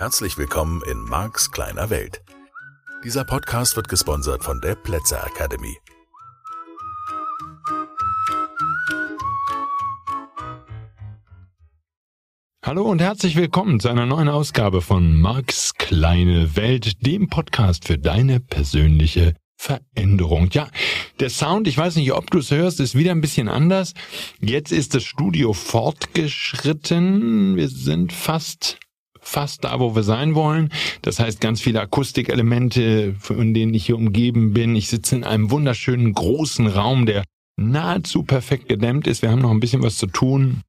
Herzlich willkommen in Marks kleiner Welt. Dieser Podcast wird gesponsert von der Plätzer Academy. Hallo und herzlich willkommen zu einer neuen Ausgabe von Marks kleine Welt, dem Podcast für deine persönliche Veränderung. Ja, der Sound, ich weiß nicht, ob du es hörst, ist wieder ein bisschen anders. Jetzt ist das Studio fortgeschritten. Wir sind fast fast da, wo wir sein wollen. Das heißt, ganz viele Akustikelemente, von denen ich hier umgeben bin. Ich sitze in einem wunderschönen großen Raum, der nahezu perfekt gedämmt ist. Wir haben noch ein bisschen was zu tun.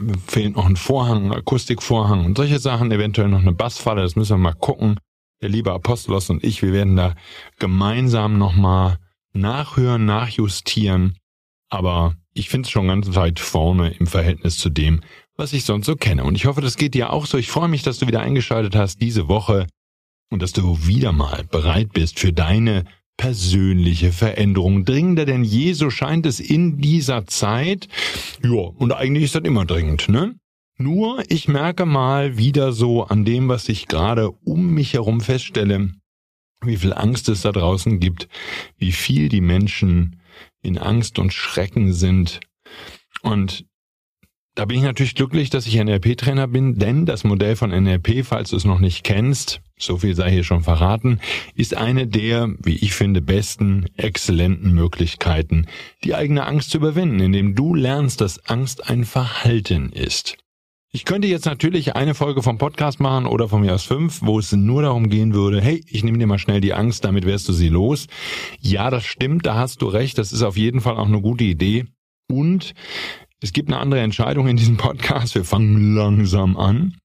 Mir fehlt noch ein Vorhang, ein Akustikvorhang und solche Sachen, eventuell noch eine Bassfalle, das müssen wir mal gucken. Der liebe Apostolos und ich, wir werden da gemeinsam nochmal nachhören, nachjustieren. Aber ich finde es schon ganz weit vorne im Verhältnis zu dem, was ich sonst so kenne. Und ich hoffe, das geht dir auch so. Ich freue mich, dass du wieder eingeschaltet hast diese Woche und dass du wieder mal bereit bist für deine persönliche Veränderung. Dringender denn je, so scheint es in dieser Zeit. Ja, und eigentlich ist das immer dringend, ne? Nur, ich merke mal wieder so an dem, was ich gerade um mich herum feststelle, wie viel Angst es da draußen gibt, wie viel die Menschen in Angst und Schrecken sind. Und da bin ich natürlich glücklich, dass ich NLP-Trainer bin, denn das Modell von NLP, falls du es noch nicht kennst, so viel sei hier schon verraten, ist eine der, wie ich finde, besten, exzellenten Möglichkeiten, die eigene Angst zu überwinden, indem du lernst, dass Angst ein Verhalten ist. Ich könnte jetzt natürlich eine Folge vom Podcast machen oder von mir aus fünf, wo es nur darum gehen würde, hey, ich nehme dir mal schnell die Angst, damit wärst du sie los. Ja, das stimmt, da hast du recht, das ist auf jeden Fall auch eine gute Idee. Und es gibt eine andere Entscheidung in diesem Podcast. Wir fangen langsam an.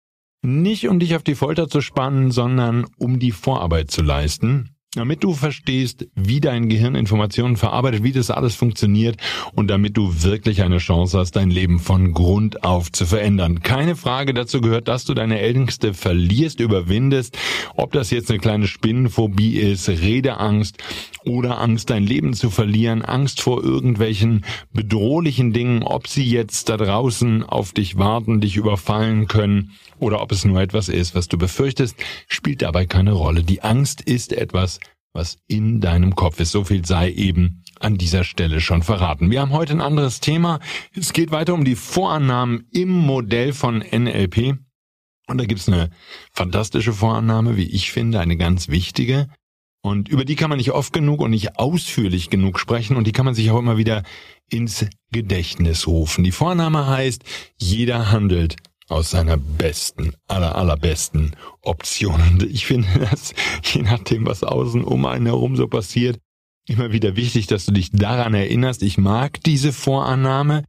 Nicht um dich auf die Folter zu spannen, sondern um die Vorarbeit zu leisten damit du verstehst, wie dein Gehirn Informationen verarbeitet, wie das alles funktioniert und damit du wirklich eine Chance hast, dein Leben von Grund auf zu verändern. Keine Frage dazu gehört, dass du deine Ängste verlierst, überwindest, ob das jetzt eine kleine Spinnenphobie ist, Redeangst oder Angst, dein Leben zu verlieren, Angst vor irgendwelchen bedrohlichen Dingen, ob sie jetzt da draußen auf dich warten, dich überfallen können oder ob es nur etwas ist, was du befürchtest, spielt dabei keine Rolle. Die Angst ist etwas, was in deinem Kopf ist. So viel sei eben an dieser Stelle schon verraten. Wir haben heute ein anderes Thema. Es geht weiter um die Vorannahmen im Modell von NLP. Und da gibt's eine fantastische Vorannahme, wie ich finde, eine ganz wichtige. Und über die kann man nicht oft genug und nicht ausführlich genug sprechen und die kann man sich auch immer wieder ins Gedächtnis rufen. Die Vorannahme heißt, jeder handelt aus seiner besten, aller, allerbesten Option. Und ich finde das, je nachdem, was außen um einen herum so passiert, immer wieder wichtig, dass du dich daran erinnerst. Ich mag diese Vorannahme.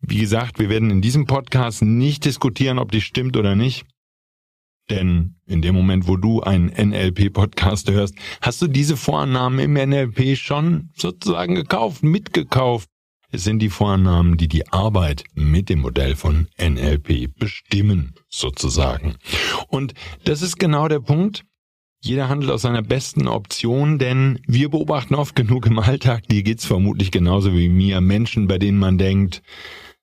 Wie gesagt, wir werden in diesem Podcast nicht diskutieren, ob die stimmt oder nicht. Denn in dem Moment, wo du einen NLP-Podcast hörst, hast du diese Vorannahme im NLP schon sozusagen gekauft, mitgekauft. Sind die Vornamen, die die Arbeit mit dem Modell von NLP bestimmen, sozusagen. Und das ist genau der Punkt. Jeder handelt aus seiner besten Option, denn wir beobachten oft genug im Alltag, dir geht's vermutlich genauso wie mir, Menschen, bei denen man denkt,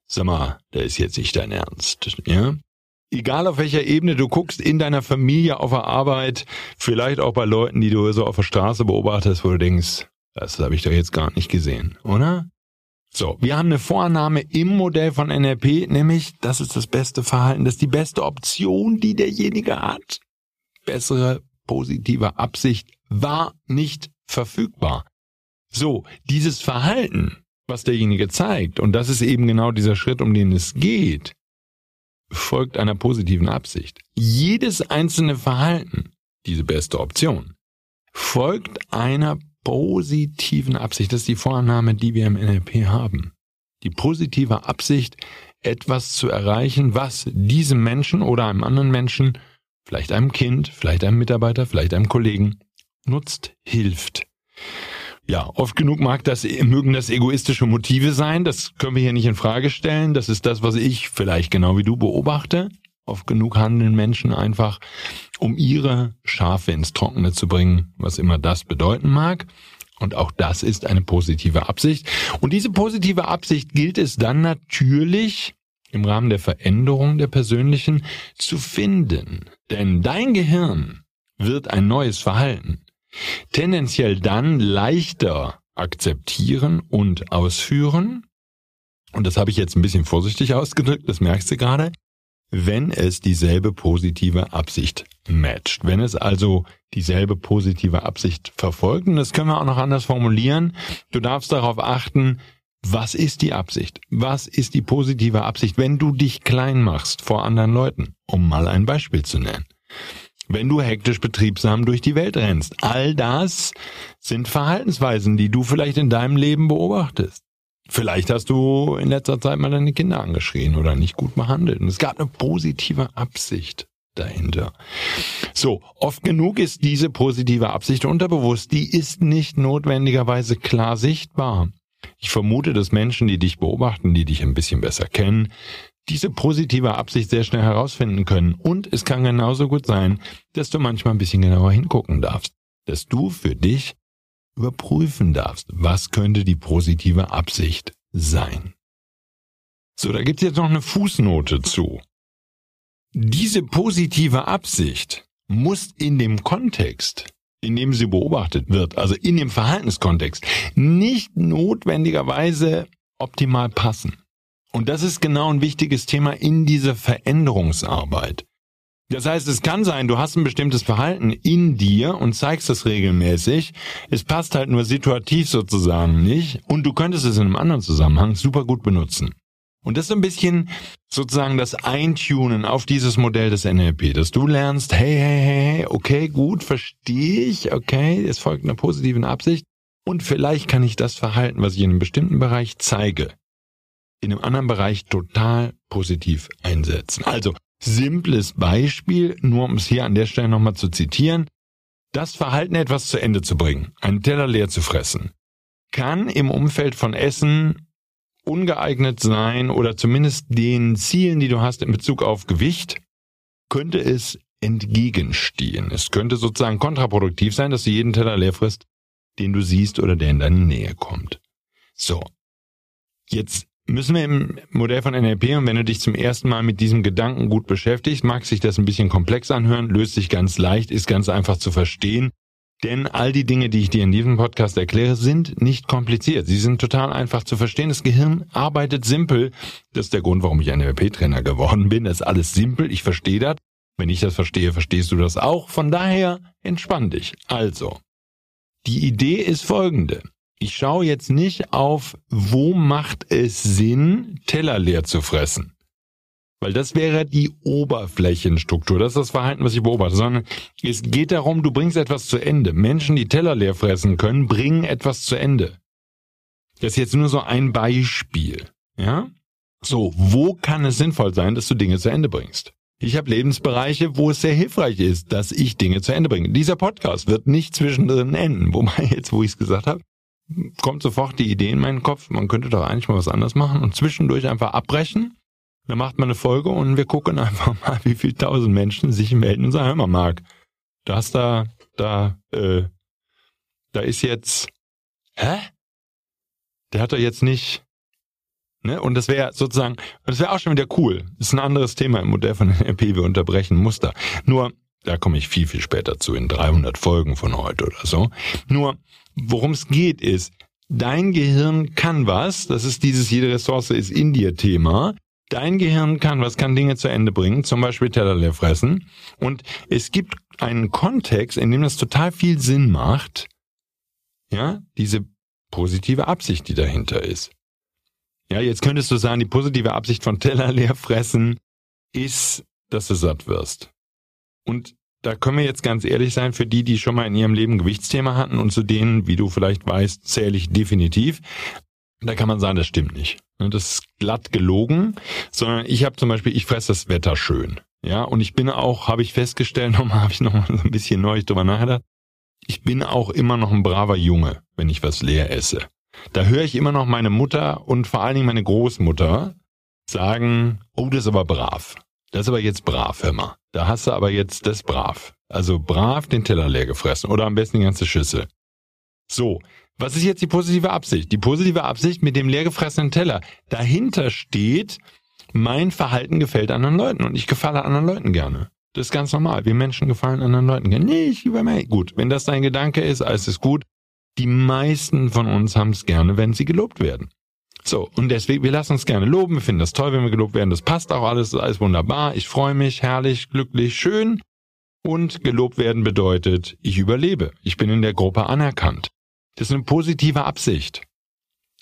sag mal, da ist jetzt nicht dein Ernst, ja? Egal auf welcher Ebene du guckst, in deiner Familie, auf der Arbeit, vielleicht auch bei Leuten, die du so auf der Straße beobachtest, wo du denkst, das habe ich doch jetzt gar nicht gesehen, oder? So, wir haben eine Vorannahme im Modell von NLP, nämlich das ist das beste Verhalten, das ist die beste Option, die derjenige hat. Bessere positive Absicht war nicht verfügbar. So, dieses Verhalten, was derjenige zeigt, und das ist eben genau dieser Schritt, um den es geht, folgt einer positiven Absicht. Jedes einzelne Verhalten, diese beste Option, folgt einer positiven Absicht. Das ist die Vorannahme, die wir im NLP haben. Die positive Absicht, etwas zu erreichen, was diesem Menschen oder einem anderen Menschen, vielleicht einem Kind, vielleicht einem Mitarbeiter, vielleicht einem Kollegen nutzt, hilft. Ja, oft genug mag das, mögen das egoistische Motive sein. Das können wir hier nicht in Frage stellen. Das ist das, was ich vielleicht genau wie du beobachte. Oft genug handeln Menschen einfach, um ihre Schafe ins Trockene zu bringen, was immer das bedeuten mag. Und auch das ist eine positive Absicht. Und diese positive Absicht gilt es dann natürlich im Rahmen der Veränderung der persönlichen zu finden. Denn dein Gehirn wird ein neues Verhalten tendenziell dann leichter akzeptieren und ausführen, und das habe ich jetzt ein bisschen vorsichtig ausgedrückt, das merkst du gerade, wenn es dieselbe positive Absicht matcht. Wenn es also dieselbe positive Absicht verfolgt, und das können wir auch noch anders formulieren, du darfst darauf achten, was ist die Absicht? Was ist die positive Absicht, wenn du dich klein machst vor anderen Leuten? Um mal ein Beispiel zu nennen. Wenn du hektisch betriebsam durch die Welt rennst. All das sind Verhaltensweisen, die du vielleicht in deinem Leben beobachtest. Vielleicht hast du in letzter Zeit mal deine Kinder angeschrien oder nicht gut behandelt. Und es gab eine positive Absicht dahinter. So, oft genug ist diese positive Absicht unterbewusst. Die ist nicht notwendigerweise klar sichtbar. Ich vermute, dass Menschen, die dich beobachten, die dich ein bisschen besser kennen, diese positive Absicht sehr schnell herausfinden können. Und es kann genauso gut sein, dass du manchmal ein bisschen genauer hingucken darfst. Dass du für dich überprüfen darfst, was könnte die positive Absicht sein. So, da gibt's jetzt noch eine Fußnote zu. Diese positive Absicht muss in dem Kontext in dem sie beobachtet wird, also in dem Verhaltenskontext, nicht notwendigerweise optimal passen. Und das ist genau ein wichtiges Thema in dieser Veränderungsarbeit. Das heißt, es kann sein, du hast ein bestimmtes Verhalten in dir und zeigst es regelmäßig. Es passt halt nur situativ sozusagen nicht und du könntest es in einem anderen Zusammenhang super gut benutzen. Und das ist ein bisschen sozusagen das Eintunen auf dieses Modell des NLP, dass du lernst, hey, hey, hey, okay, gut, verstehe ich, okay, es folgt einer positiven Absicht und vielleicht kann ich das Verhalten, was ich in einem bestimmten Bereich zeige, in einem anderen Bereich total positiv einsetzen. Also, simples Beispiel, nur um es hier an der Stelle nochmal zu zitieren, das Verhalten etwas zu Ende zu bringen, einen Teller leer zu fressen, kann im Umfeld von Essen ungeeignet sein oder zumindest den Zielen, die du hast in Bezug auf Gewicht, könnte es entgegenstehen. Es könnte sozusagen kontraproduktiv sein, dass du jeden Teller leer frisst, den du siehst oder der in deine Nähe kommt. So. Jetzt müssen wir im Modell von NLP und wenn du dich zum ersten Mal mit diesem Gedanken gut beschäftigst, mag sich das ein bisschen komplex anhören, löst sich ganz leicht, ist ganz einfach zu verstehen. Denn all die Dinge, die ich dir in diesem Podcast erkläre, sind nicht kompliziert. Sie sind total einfach zu verstehen. Das Gehirn arbeitet simpel. Das ist der Grund, warum ich ein NLP-Trainer geworden bin. Das ist alles simpel. Ich verstehe das. Wenn ich das verstehe, verstehst du das auch. Von daher entspann dich. Also, die Idee ist folgende. Ich schaue jetzt nicht auf, wo macht es Sinn, Teller leer zu fressen. Weil das wäre die Oberflächenstruktur. Das ist das Verhalten, was ich beobachte. Sondern es geht darum, du bringst etwas zu Ende. Menschen, die Teller leer fressen können, bringen etwas zu Ende. Das ist jetzt nur so ein Beispiel. Ja? So, wo kann es sinnvoll sein, dass du Dinge zu Ende bringst? Ich habe Lebensbereiche, wo es sehr hilfreich ist, dass ich Dinge zu Ende bringe. Dieser Podcast wird nicht zwischendrin enden. Wobei jetzt, wo ich es gesagt habe, kommt sofort die Idee in meinen Kopf, man könnte doch eigentlich mal was anderes machen und zwischendurch einfach abbrechen dann macht man eine Folge und wir gucken einfach mal, wie viele tausend Menschen sich melden und sagen, hör mal, Marc, da hast da, da, äh, da ist jetzt, hä? Der hat doch jetzt nicht, ne? Und das wäre sozusagen, das wäre auch schon wieder cool. Das ist ein anderes Thema im Modell von NLP, wir unterbrechen Muster. Nur, da komme ich viel, viel später zu, in 300 Folgen von heute oder so. Nur, worum es geht ist, dein Gehirn kann was, das ist dieses jede Ressource ist in dir Thema, Dein Gehirn kann was, kann Dinge zu Ende bringen, zum Beispiel Teller leer fressen. Und es gibt einen Kontext, in dem das total viel Sinn macht, ja, diese positive Absicht, die dahinter ist. Ja, jetzt könntest du sagen, die positive Absicht von Teller leer fressen ist, dass du satt wirst. Und da können wir jetzt ganz ehrlich sein, für die, die schon mal in ihrem Leben Gewichtsthema hatten und zu denen, wie du vielleicht weißt, zähle ich definitiv. Da kann man sagen, das stimmt nicht. Das ist glatt gelogen, sondern ich habe zum Beispiel, ich fresse das Wetter schön. Ja, und ich bin auch, habe ich festgestellt, nochmal habe ich nochmal so ein bisschen neu drüber nachgedacht, ich bin auch immer noch ein braver Junge, wenn ich was leer esse. Da höre ich immer noch meine Mutter und vor allen Dingen meine Großmutter sagen, oh, das ist aber brav. Das ist aber jetzt brav, hör mal. Da hast du aber jetzt das brav. Also brav den Teller leer gefressen oder am besten die ganze Schüssel. So, was ist jetzt die positive Absicht? Die positive Absicht mit dem leergefressenen Teller. Dahinter steht, mein Verhalten gefällt anderen Leuten und ich gefalle anderen Leuten gerne. Das ist ganz normal. Wir Menschen gefallen anderen Leuten gerne. Nee, ich über mich. Gut, wenn das dein Gedanke ist, alles ist gut. Die meisten von uns haben es gerne, wenn sie gelobt werden. So, und deswegen, wir lassen uns gerne loben, wir finden das toll, wenn wir gelobt werden, das passt auch alles, alles wunderbar, ich freue mich, herrlich, glücklich, schön. Und gelobt werden bedeutet, ich überlebe, ich bin in der Gruppe anerkannt. Das ist eine positive Absicht.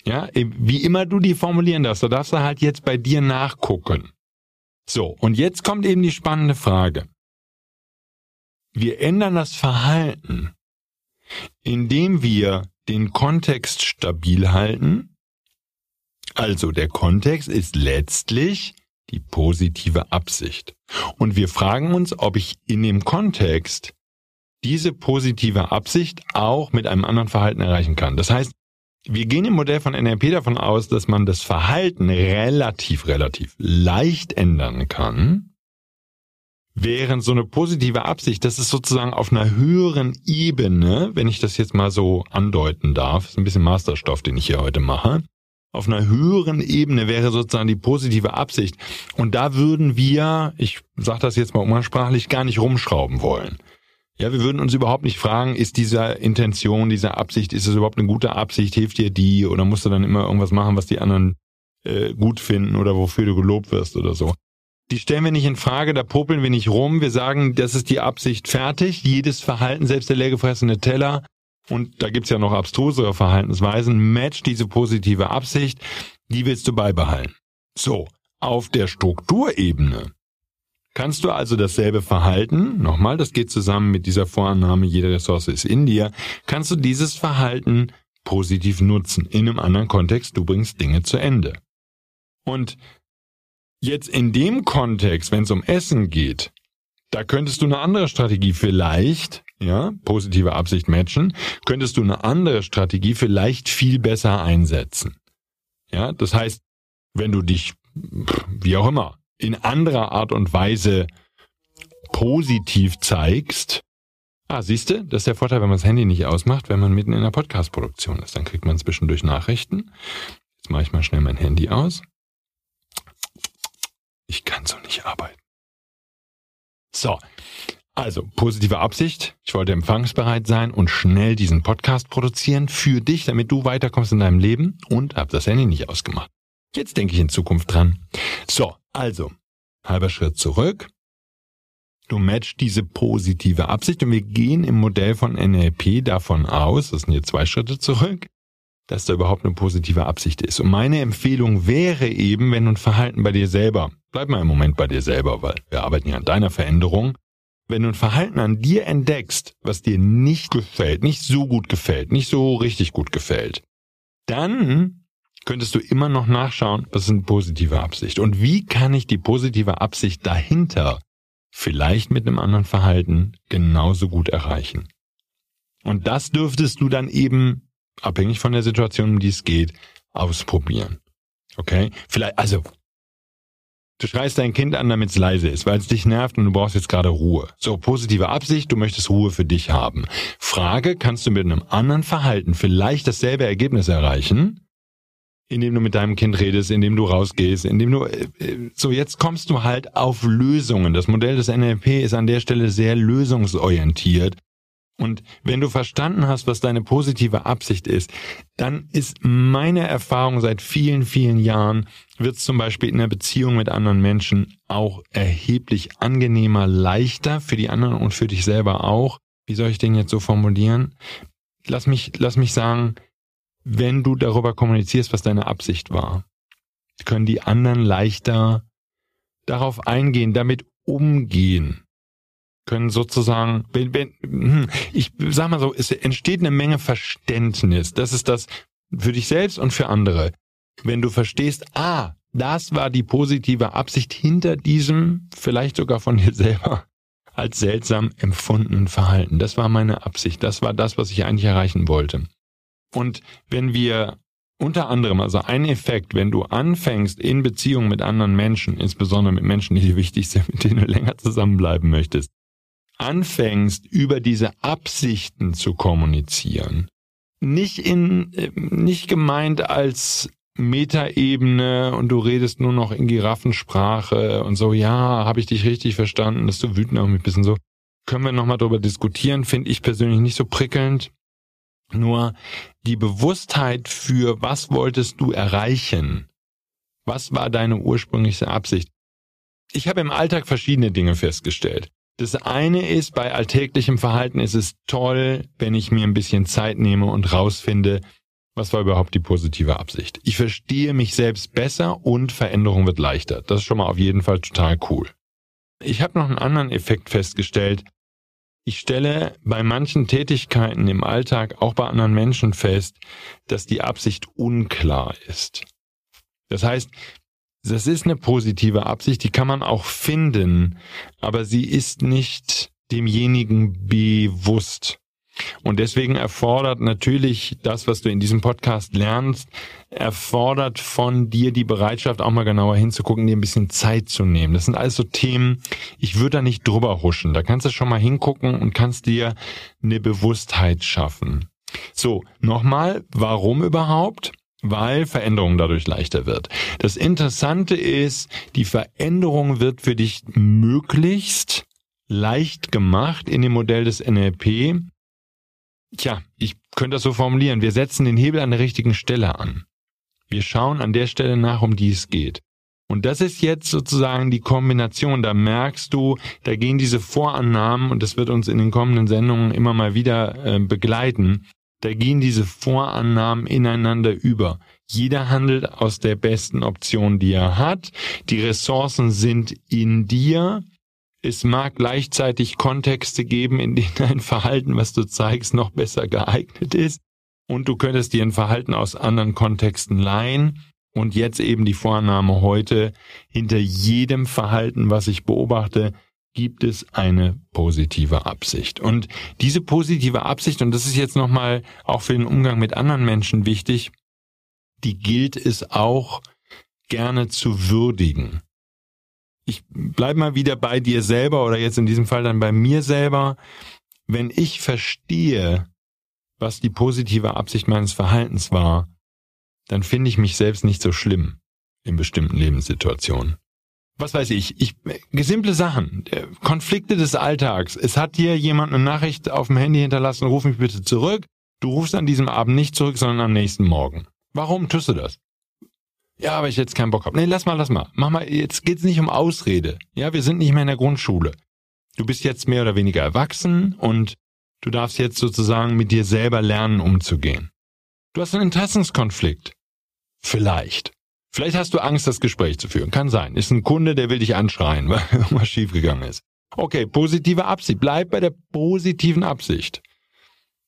Ja, wie immer du die formulieren darfst, da darfst du halt jetzt bei dir nachgucken. So, und jetzt kommt eben die spannende Frage. Wir ändern das Verhalten, indem wir den Kontext stabil halten. Also der Kontext ist letztlich die positive Absicht. Und wir fragen uns, ob ich in dem Kontext diese positive Absicht auch mit einem anderen Verhalten erreichen kann. Das heißt, wir gehen im Modell von NLP davon aus, dass man das Verhalten relativ, relativ leicht ändern kann, während so eine positive Absicht, das ist sozusagen auf einer höheren Ebene, wenn ich das jetzt mal so andeuten darf, ist ein bisschen Masterstoff, den ich hier heute mache, auf einer höheren Ebene wäre sozusagen die positive Absicht. Und da würden wir, ich sage das jetzt mal umgangssprachlich, gar nicht rumschrauben wollen. Ja, wir würden uns überhaupt nicht fragen, ist diese Intention, diese Absicht, ist es überhaupt eine gute Absicht, hilft dir die oder musst du dann immer irgendwas machen, was die anderen äh, gut finden oder wofür du gelobt wirst oder so. Die stellen wir nicht in Frage, da popeln wir nicht rum, wir sagen, das ist die Absicht fertig, jedes Verhalten, selbst der leergefressene Teller, und da gibt's ja noch abstrusere Verhaltensweisen, match diese positive Absicht, die willst du beibehalten. So, auf der Strukturebene Kannst du also dasselbe Verhalten, nochmal, das geht zusammen mit dieser Vorannahme, jede Ressource ist in dir, kannst du dieses Verhalten positiv nutzen in einem anderen Kontext, du bringst Dinge zu Ende. Und jetzt in dem Kontext, wenn es um Essen geht, da könntest du eine andere Strategie vielleicht, ja, positive Absicht matchen, könntest du eine andere Strategie vielleicht viel besser einsetzen. Ja, das heißt, wenn du dich, wie auch immer, in anderer Art und Weise positiv zeigst. Ah, siehst du, das ist der Vorteil, wenn man das Handy nicht ausmacht, wenn man mitten in der Podcast-Produktion ist. Dann kriegt man zwischendurch Nachrichten. Jetzt mache ich mal schnell mein Handy aus. Ich kann so nicht arbeiten. So, also positive Absicht. Ich wollte empfangsbereit sein und schnell diesen Podcast produzieren für dich, damit du weiterkommst in deinem Leben und habe das Handy nicht ausgemacht. Jetzt denke ich in Zukunft dran. So, also, halber Schritt zurück. Du matchst diese positive Absicht und wir gehen im Modell von NLP davon aus, das sind hier zwei Schritte zurück, dass da überhaupt eine positive Absicht ist. Und meine Empfehlung wäre eben, wenn du ein Verhalten bei dir selber, bleib mal im Moment bei dir selber, weil wir arbeiten ja an deiner Veränderung, wenn du ein Verhalten an dir entdeckst, was dir nicht gefällt, nicht so gut gefällt, nicht so richtig gut gefällt, dann könntest du immer noch nachschauen, was ist eine positive Absicht und wie kann ich die positive Absicht dahinter vielleicht mit einem anderen Verhalten genauso gut erreichen. Und das dürftest du dann eben, abhängig von der Situation, um die es geht, ausprobieren. Okay? Vielleicht, also, du schreist dein Kind an, damit es leise ist, weil es dich nervt und du brauchst jetzt gerade Ruhe. So, positive Absicht, du möchtest Ruhe für dich haben. Frage, kannst du mit einem anderen Verhalten vielleicht dasselbe Ergebnis erreichen? indem du mit deinem Kind redest, indem du rausgehst, indem du äh, äh, so jetzt kommst du halt auf Lösungen. Das Modell des NLP ist an der Stelle sehr lösungsorientiert. Und wenn du verstanden hast, was deine positive Absicht ist, dann ist meine Erfahrung seit vielen, vielen Jahren, wird es zum Beispiel in der Beziehung mit anderen Menschen auch erheblich angenehmer, leichter für die anderen und für dich selber auch. Wie soll ich den jetzt so formulieren? Lass mich, lass mich sagen, wenn du darüber kommunizierst, was deine Absicht war, können die anderen leichter darauf eingehen, damit umgehen, können sozusagen, wenn, wenn, hm, ich sag mal so, es entsteht eine Menge Verständnis. Das ist das für dich selbst und für andere. Wenn du verstehst, ah, das war die positive Absicht hinter diesem, vielleicht sogar von dir selber, als seltsam empfundenen Verhalten. Das war meine Absicht. Das war das, was ich eigentlich erreichen wollte. Und wenn wir unter anderem, also ein Effekt, wenn du anfängst in Beziehung mit anderen Menschen, insbesondere mit Menschen, die dir wichtig sind, mit denen du länger zusammenbleiben möchtest, anfängst über diese Absichten zu kommunizieren, nicht in, nicht gemeint als Metaebene und du redest nur noch in Giraffensprache und so, ja, habe ich dich richtig verstanden, dass du wütend auf mich bist und so. Können wir nochmal drüber diskutieren, finde ich persönlich nicht so prickelnd. Nur die Bewusstheit für, was wolltest du erreichen? Was war deine ursprüngliche Absicht? Ich habe im Alltag verschiedene Dinge festgestellt. Das eine ist, bei alltäglichem Verhalten ist es toll, wenn ich mir ein bisschen Zeit nehme und rausfinde, was war überhaupt die positive Absicht. Ich verstehe mich selbst besser und Veränderung wird leichter. Das ist schon mal auf jeden Fall total cool. Ich habe noch einen anderen Effekt festgestellt. Ich stelle bei manchen Tätigkeiten im Alltag, auch bei anderen Menschen fest, dass die Absicht unklar ist. Das heißt, das ist eine positive Absicht, die kann man auch finden, aber sie ist nicht demjenigen bewusst. Und deswegen erfordert natürlich das, was du in diesem Podcast lernst, erfordert von dir die Bereitschaft, auch mal genauer hinzugucken, dir ein bisschen Zeit zu nehmen. Das sind also Themen, ich würde da nicht drüber huschen. Da kannst du schon mal hingucken und kannst dir eine Bewusstheit schaffen. So, nochmal, warum überhaupt? Weil Veränderung dadurch leichter wird. Das Interessante ist, die Veränderung wird für dich möglichst leicht gemacht in dem Modell des NLP, Tja, ich könnte das so formulieren. Wir setzen den Hebel an der richtigen Stelle an. Wir schauen an der Stelle nach, um die es geht. Und das ist jetzt sozusagen die Kombination. Da merkst du, da gehen diese Vorannahmen, und das wird uns in den kommenden Sendungen immer mal wieder äh, begleiten, da gehen diese Vorannahmen ineinander über. Jeder handelt aus der besten Option, die er hat. Die Ressourcen sind in dir. Es mag gleichzeitig Kontexte geben, in denen dein Verhalten, was du zeigst, noch besser geeignet ist. Und du könntest dir ein Verhalten aus anderen Kontexten leihen. Und jetzt eben die Vornahme heute, hinter jedem Verhalten, was ich beobachte, gibt es eine positive Absicht. Und diese positive Absicht, und das ist jetzt nochmal auch für den Umgang mit anderen Menschen wichtig, die gilt es auch gerne zu würdigen ich bleib mal wieder bei dir selber oder jetzt in diesem Fall dann bei mir selber. Wenn ich verstehe, was die positive Absicht meines Verhaltens war, dann finde ich mich selbst nicht so schlimm in bestimmten Lebenssituationen. Was weiß ich, ich simple Sachen, Konflikte des Alltags. Es hat dir jemand eine Nachricht auf dem Handy hinterlassen, ruf mich bitte zurück. Du rufst an diesem Abend nicht zurück, sondern am nächsten Morgen. Warum tust du das? Ja, aber ich jetzt keinen Bock habe. Nee, lass mal, lass mal. Mach mal, jetzt geht's nicht um Ausrede. Ja, wir sind nicht mehr in der Grundschule. Du bist jetzt mehr oder weniger erwachsen und du darfst jetzt sozusagen mit dir selber lernen, umzugehen. Du hast einen Interessenskonflikt. Vielleicht. Vielleicht hast du Angst, das Gespräch zu führen. Kann sein. Ist ein Kunde, der will dich anschreien, weil irgendwas schiefgegangen ist. Okay, positive Absicht. Bleib bei der positiven Absicht.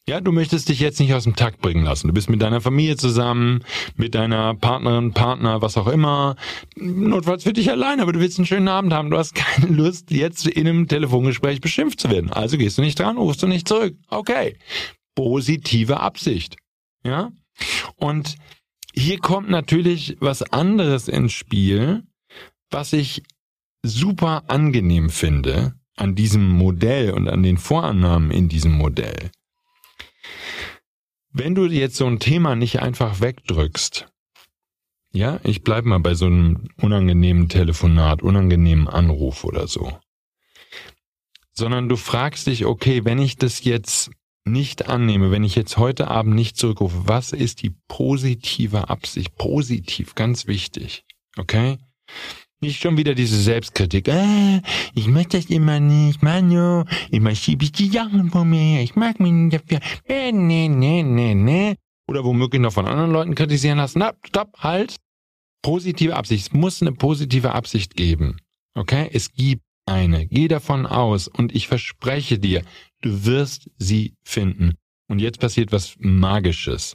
Ja, du möchtest dich jetzt nicht aus dem Takt bringen lassen. Du bist mit deiner Familie zusammen, mit deiner Partnerin, Partner, was auch immer. Notfalls für dich allein, aber du willst einen schönen Abend haben. Du hast keine Lust, jetzt in einem Telefongespräch beschimpft zu werden. Also gehst du nicht dran, rufst du nicht zurück. Okay. Positive Absicht. Ja? Und hier kommt natürlich was anderes ins Spiel, was ich super angenehm finde an diesem Modell und an den Vorannahmen in diesem Modell. Wenn du jetzt so ein Thema nicht einfach wegdrückst, ja, ich bleib mal bei so einem unangenehmen Telefonat, unangenehmen Anruf oder so, sondern du fragst dich, okay, wenn ich das jetzt nicht annehme, wenn ich jetzt heute Abend nicht zurückrufe, was ist die positive Absicht? Positiv, ganz wichtig. Okay? Nicht schon wieder diese Selbstkritik. Äh, ich möchte das immer nicht, Manu. Immer schiebe ich die Sachen von mir. Ich mag mich nicht dafür. Äh, nee, nee, nee, nee. Oder womöglich noch von anderen Leuten kritisieren lassen. Na, stopp, halt. Positive Absicht. Es muss eine positive Absicht geben. Okay? Es gibt eine. Geh davon aus und ich verspreche dir, du wirst sie finden. Und jetzt passiert was Magisches.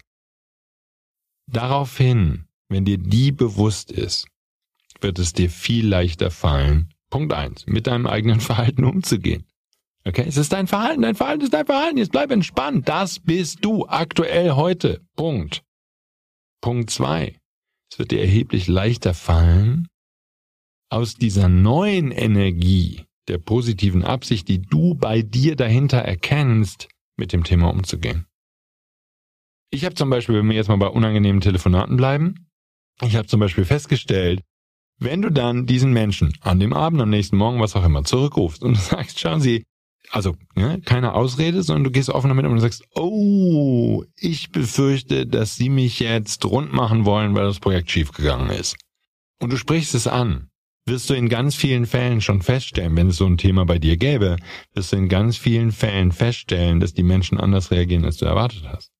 Daraufhin, wenn dir die bewusst ist, wird es dir viel leichter fallen, Punkt eins, mit deinem eigenen Verhalten umzugehen. Okay, es ist dein Verhalten, dein Verhalten ist dein Verhalten, jetzt bleib entspannt, das bist du aktuell heute. Punkt. Punkt zwei, es wird dir erheblich leichter fallen, aus dieser neuen Energie der positiven Absicht, die du bei dir dahinter erkennst, mit dem Thema umzugehen. Ich habe zum Beispiel, wenn wir jetzt mal bei unangenehmen Telefonaten bleiben, Ich habe zum Beispiel festgestellt, wenn du dann diesen Menschen an dem Abend, am nächsten Morgen, was auch immer, zurückrufst und sagst, schauen Sie, also ja, keine Ausrede, sondern du gehst offen damit um und sagst, oh, ich befürchte, dass Sie mich jetzt rund machen wollen, weil das Projekt schiefgegangen ist. Und du sprichst es an, wirst du in ganz vielen Fällen schon feststellen, wenn es so ein Thema bei dir gäbe, wirst du in ganz vielen Fällen feststellen, dass die Menschen anders reagieren, als du erwartet hast.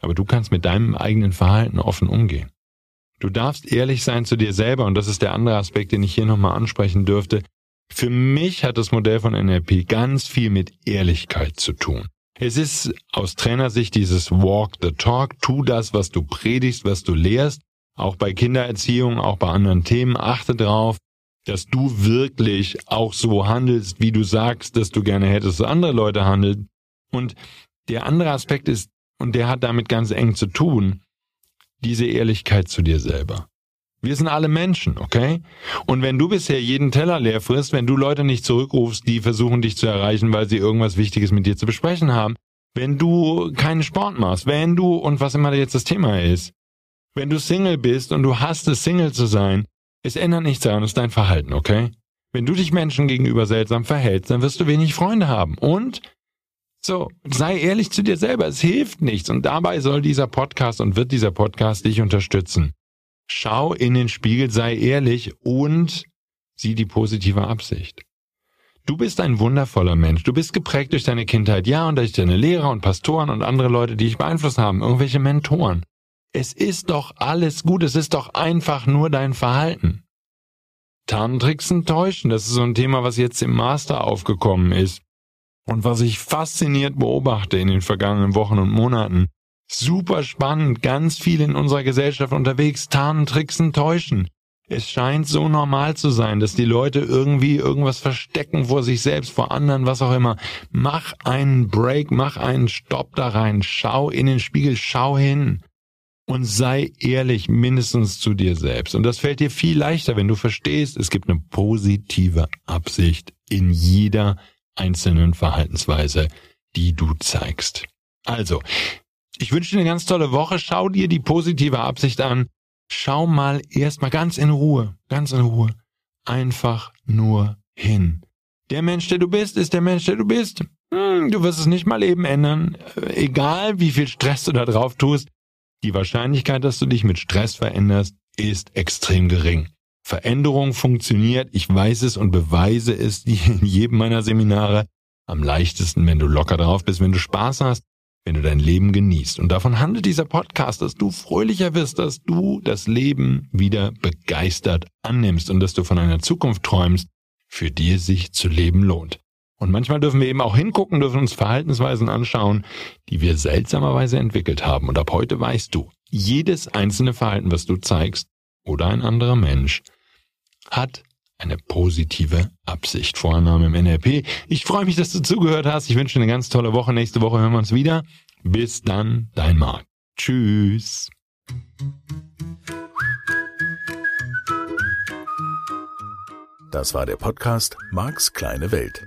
Aber du kannst mit deinem eigenen Verhalten offen umgehen. Du darfst ehrlich sein zu dir selber und das ist der andere Aspekt, den ich hier nochmal ansprechen dürfte. Für mich hat das Modell von NLP ganz viel mit Ehrlichkeit zu tun. Es ist aus Trainersicht dieses Walk the Talk, tu das, was du predigst, was du lehrst. Auch bei Kindererziehung, auch bei anderen Themen, achte darauf, dass du wirklich auch so handelst, wie du sagst, dass du gerne hättest, dass andere Leute handeln. Und der andere Aspekt ist, und der hat damit ganz eng zu tun, diese Ehrlichkeit zu dir selber. Wir sind alle Menschen, okay? Und wenn du bisher jeden Teller leer frisst, wenn du Leute nicht zurückrufst, die versuchen dich zu erreichen, weil sie irgendwas Wichtiges mit dir zu besprechen haben, wenn du keinen Sport machst, wenn du, und was immer jetzt das Thema ist, wenn du Single bist und du hast es, Single zu sein, es ändert nichts daran, es ist dein Verhalten, okay? Wenn du dich Menschen gegenüber seltsam verhältst, dann wirst du wenig Freunde haben. Und so, sei ehrlich zu dir selber, es hilft nichts. Und dabei soll dieser Podcast und wird dieser Podcast dich unterstützen. Schau in den Spiegel, sei ehrlich und sieh die positive Absicht. Du bist ein wundervoller Mensch. Du bist geprägt durch deine Kindheit, ja, und durch deine Lehrer und Pastoren und andere Leute, die dich beeinflusst haben, irgendwelche Mentoren. Es ist doch alles gut, es ist doch einfach nur dein Verhalten. Tarntricksen täuschen, das ist so ein Thema, was jetzt im Master aufgekommen ist. Und was ich fasziniert beobachte in den vergangenen Wochen und Monaten, super spannend, ganz viel in unserer Gesellschaft unterwegs, tarnen, tricksen, täuschen. Es scheint so normal zu sein, dass die Leute irgendwie irgendwas verstecken vor sich selbst, vor anderen, was auch immer. Mach einen Break, mach einen Stopp da rein, schau in den Spiegel, schau hin und sei ehrlich mindestens zu dir selbst. Und das fällt dir viel leichter, wenn du verstehst, es gibt eine positive Absicht in jeder einzelnen Verhaltensweise, die du zeigst. Also, ich wünsche dir eine ganz tolle Woche. Schau dir die positive Absicht an. Schau mal erstmal ganz in Ruhe, ganz in Ruhe. Einfach nur hin. Der Mensch, der du bist, ist der Mensch, der du bist. Hm, du wirst es nicht mal eben ändern. Egal wie viel Stress du da drauf tust, die Wahrscheinlichkeit, dass du dich mit Stress veränderst, ist extrem gering. Veränderung funktioniert, ich weiß es und beweise es in jedem meiner Seminare. Am leichtesten, wenn du locker drauf bist, wenn du Spaß hast, wenn du dein Leben genießt. Und davon handelt dieser Podcast, dass du fröhlicher wirst, dass du das Leben wieder begeistert annimmst und dass du von einer Zukunft träumst, für die es sich zu leben lohnt. Und manchmal dürfen wir eben auch hingucken, dürfen uns Verhaltensweisen anschauen, die wir seltsamerweise entwickelt haben. Und ab heute weißt du, jedes einzelne Verhalten, was du zeigst, oder ein anderer Mensch, hat eine positive Absicht. Vorname im NLP. Ich freue mich, dass du zugehört hast. Ich wünsche dir eine ganz tolle Woche. Nächste Woche hören wir uns wieder. Bis dann, dein Marc. Tschüss. Das war der Podcast Marks kleine Welt.